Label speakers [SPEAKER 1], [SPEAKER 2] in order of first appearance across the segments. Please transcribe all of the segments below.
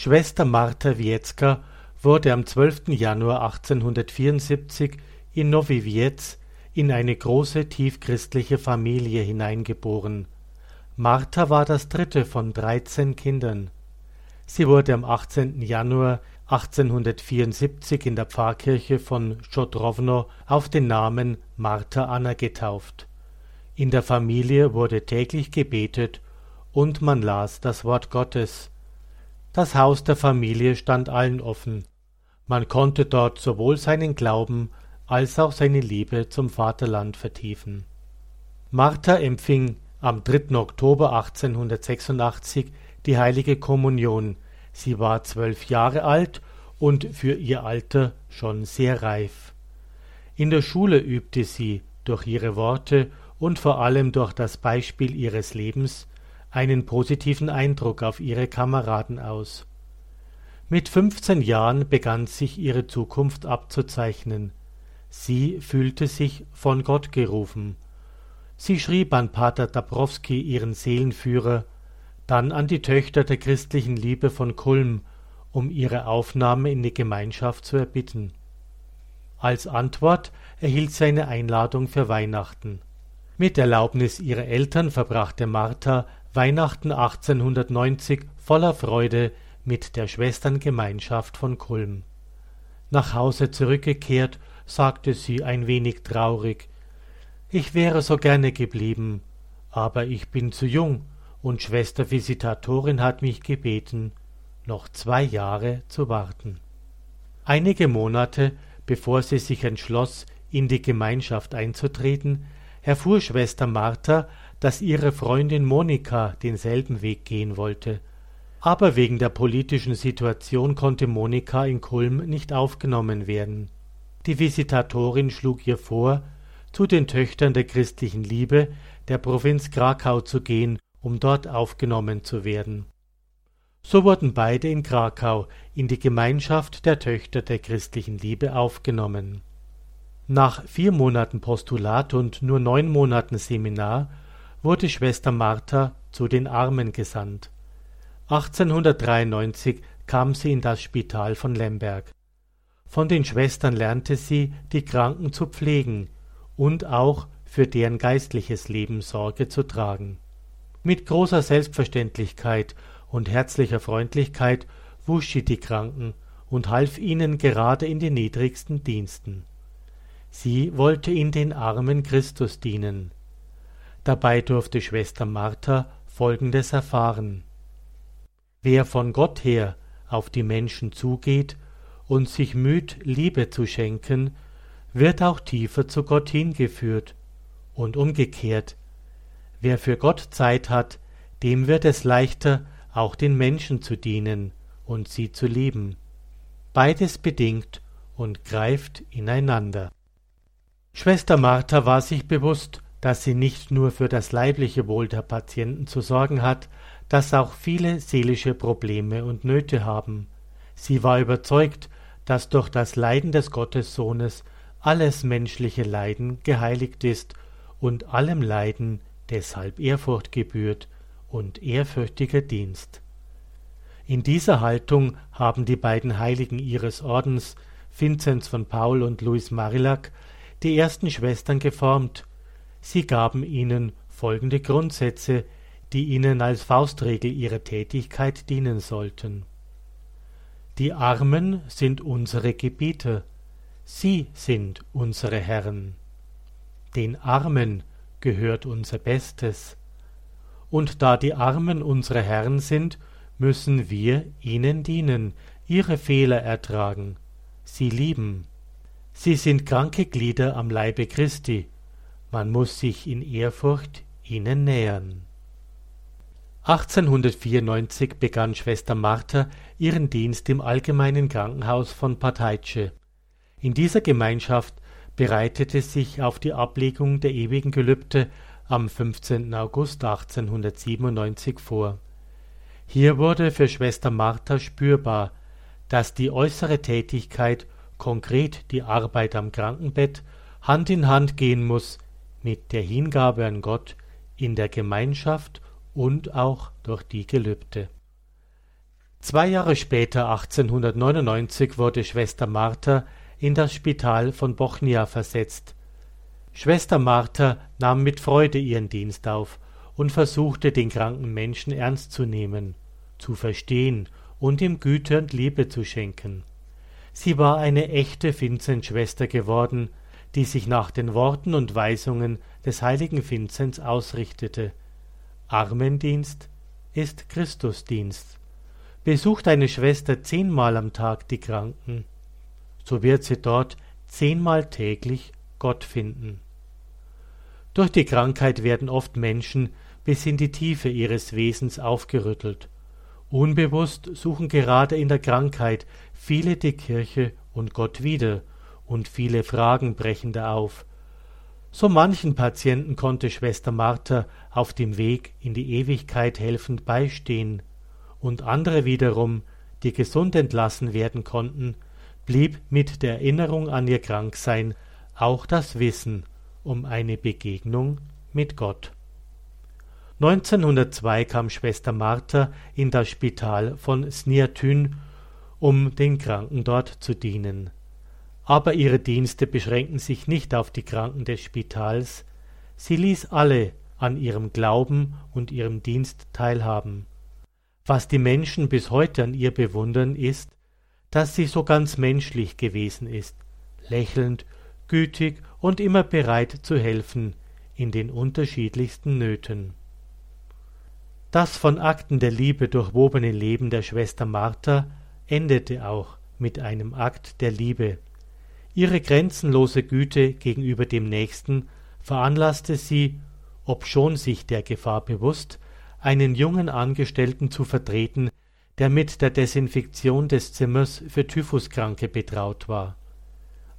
[SPEAKER 1] Schwester Martha Wiecka wurde am 12. Januar 1874 in Nowy Wiec in eine große tiefchristliche Familie hineingeboren. Martha war das dritte von dreizehn Kindern. Sie wurde am 18. Januar 1874 in der Pfarrkirche von Schodrowno auf den Namen Martha Anna getauft. In der Familie wurde täglich gebetet und man las das Wort Gottes. Das Haus der Familie stand allen offen. Man konnte dort sowohl seinen Glauben als auch seine Liebe zum Vaterland vertiefen. Martha empfing am 3. Oktober 1886 die heilige Kommunion. Sie war zwölf Jahre alt und für ihr Alter schon sehr reif. In der Schule übte sie durch ihre Worte und vor allem durch das Beispiel ihres Lebens einen positiven Eindruck auf ihre Kameraden aus. Mit fünfzehn Jahren begann sich ihre Zukunft abzuzeichnen. Sie fühlte sich von Gott gerufen. Sie schrieb an Pater Dabrowski ihren Seelenführer, dann an die Töchter der christlichen Liebe von Kulm, um ihre Aufnahme in die Gemeinschaft zu erbitten. Als Antwort erhielt sie eine Einladung für Weihnachten. Mit Erlaubnis ihrer Eltern verbrachte Martha Weihnachten 1890 voller Freude mit der Schwesterngemeinschaft von Kulm. Nach Hause zurückgekehrt, sagte sie ein wenig traurig Ich wäre so gerne geblieben, aber ich bin zu jung, und Schwester Visitatorin hat mich gebeten, noch zwei Jahre zu warten. Einige Monate bevor sie sich entschloss, in die Gemeinschaft einzutreten, erfuhr Schwester Martha, dass ihre Freundin Monika denselben Weg gehen wollte. Aber wegen der politischen Situation konnte Monika in Kulm nicht aufgenommen werden. Die Visitatorin schlug ihr vor, zu den Töchtern der christlichen Liebe der Provinz Krakau zu gehen, um dort aufgenommen zu werden. So wurden beide in Krakau in die Gemeinschaft der Töchter der christlichen Liebe aufgenommen. Nach vier Monaten Postulat und nur neun Monaten Seminar wurde Schwester Martha zu den Armen gesandt. 1893 kam sie in das Spital von Lemberg. Von den Schwestern lernte sie, die Kranken zu pflegen und auch für deren geistliches Leben Sorge zu tragen. Mit großer Selbstverständlichkeit und herzlicher Freundlichkeit wusch sie die Kranken und half ihnen gerade in den niedrigsten Diensten. Sie wollte in den Armen Christus dienen. Dabei durfte Schwester Martha Folgendes erfahren. Wer von Gott her auf die Menschen zugeht und sich müht, Liebe zu schenken, wird auch tiefer zu Gott hingeführt. Und umgekehrt, wer für Gott Zeit hat, dem wird es leichter, auch den Menschen zu dienen und sie zu lieben. Beides bedingt und greift ineinander. Schwester Martha war sich bewusst, dass sie nicht nur für das leibliche Wohl der Patienten zu sorgen hat, dass auch viele seelische Probleme und Nöte haben. Sie war überzeugt, dass durch das Leiden des Gottessohnes alles menschliche Leiden geheiligt ist und allem Leiden deshalb Ehrfurcht gebührt und ehrfürchtiger Dienst. In dieser Haltung haben die beiden Heiligen ihres Ordens, Vinzenz von Paul und Louis Marillac, die ersten Schwestern geformt. Sie gaben ihnen folgende Grundsätze, die ihnen als Faustregel ihrer Tätigkeit dienen sollten. Die Armen sind unsere Gebieter, sie sind unsere Herren. Den Armen gehört unser Bestes. Und da die Armen unsere Herren sind, müssen wir ihnen dienen, ihre Fehler ertragen, sie lieben. Sie sind kranke Glieder am Leibe Christi, man muss sich in Ehrfurcht ihnen nähern. 1894 begann Schwester Martha ihren Dienst im Allgemeinen Krankenhaus von Parteice. In dieser Gemeinschaft bereitete sich auf die Ablegung der ewigen Gelübde am 15. August 1897 vor. Hier wurde für Schwester Martha spürbar, dass die äußere Tätigkeit, konkret die Arbeit am Krankenbett, Hand in Hand gehen muss mit der Hingabe an Gott in der Gemeinschaft und auch durch die Gelübde. Zwei Jahre später, 1899, wurde Schwester Martha in das Spital von Bochnia versetzt. Schwester Martha nahm mit Freude ihren Dienst auf und versuchte, den kranken Menschen ernst zu nehmen, zu verstehen und ihm Güte und Liebe zu schenken. Sie war eine echte Vinzenzschwester geworden, die sich nach den Worten und Weisungen des heiligen Vinzenz ausrichtete. Armendienst ist Christusdienst. Besucht eine Schwester zehnmal am Tag die Kranken, so wird sie dort zehnmal täglich Gott finden. Durch die Krankheit werden oft Menschen bis in die Tiefe ihres Wesens aufgerüttelt. Unbewusst suchen gerade in der Krankheit viele die Kirche und Gott wieder, und viele Fragen brechen da auf. So manchen Patienten konnte Schwester Martha auf dem Weg in die Ewigkeit helfend beistehen, und andere wiederum, die gesund entlassen werden konnten, blieb mit der Erinnerung an ihr Kranksein auch das Wissen um eine Begegnung mit Gott. 1902 kam Schwester Martha in das Spital von Sniatyn, um den Kranken dort zu dienen. Aber ihre Dienste beschränken sich nicht auf die Kranken des Spitals, sie ließ alle an ihrem Glauben und ihrem Dienst teilhaben. Was die Menschen bis heute an ihr bewundern, ist, dass sie so ganz menschlich gewesen ist, lächelnd, gütig und immer bereit zu helfen in den unterschiedlichsten Nöten. Das von Akten der Liebe durchwobene Leben der Schwester Martha endete auch mit einem Akt der Liebe. Ihre grenzenlose Güte gegenüber dem Nächsten veranlasste sie, obschon sich der Gefahr bewusst, einen jungen Angestellten zu vertreten, der mit der Desinfektion des Zimmers für Typhuskranke betraut war.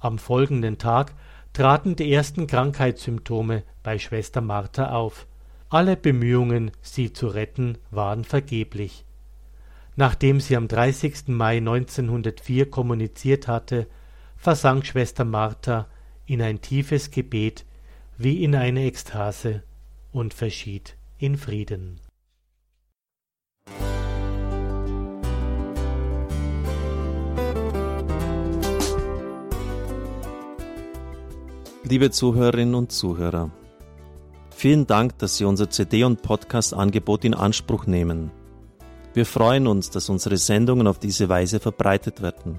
[SPEAKER 1] Am folgenden Tag traten die ersten Krankheitssymptome bei Schwester Martha auf. Alle Bemühungen, sie zu retten, waren vergeblich. Nachdem sie am 30. Mai 1904 kommuniziert hatte, versank Schwester Martha in ein tiefes Gebet wie in eine Ekstase und verschied in Frieden.
[SPEAKER 2] Liebe Zuhörerinnen und Zuhörer, Vielen Dank, dass Sie unser CD- und Podcast-Angebot in Anspruch nehmen. Wir freuen uns, dass unsere Sendungen auf diese Weise verbreitet werden.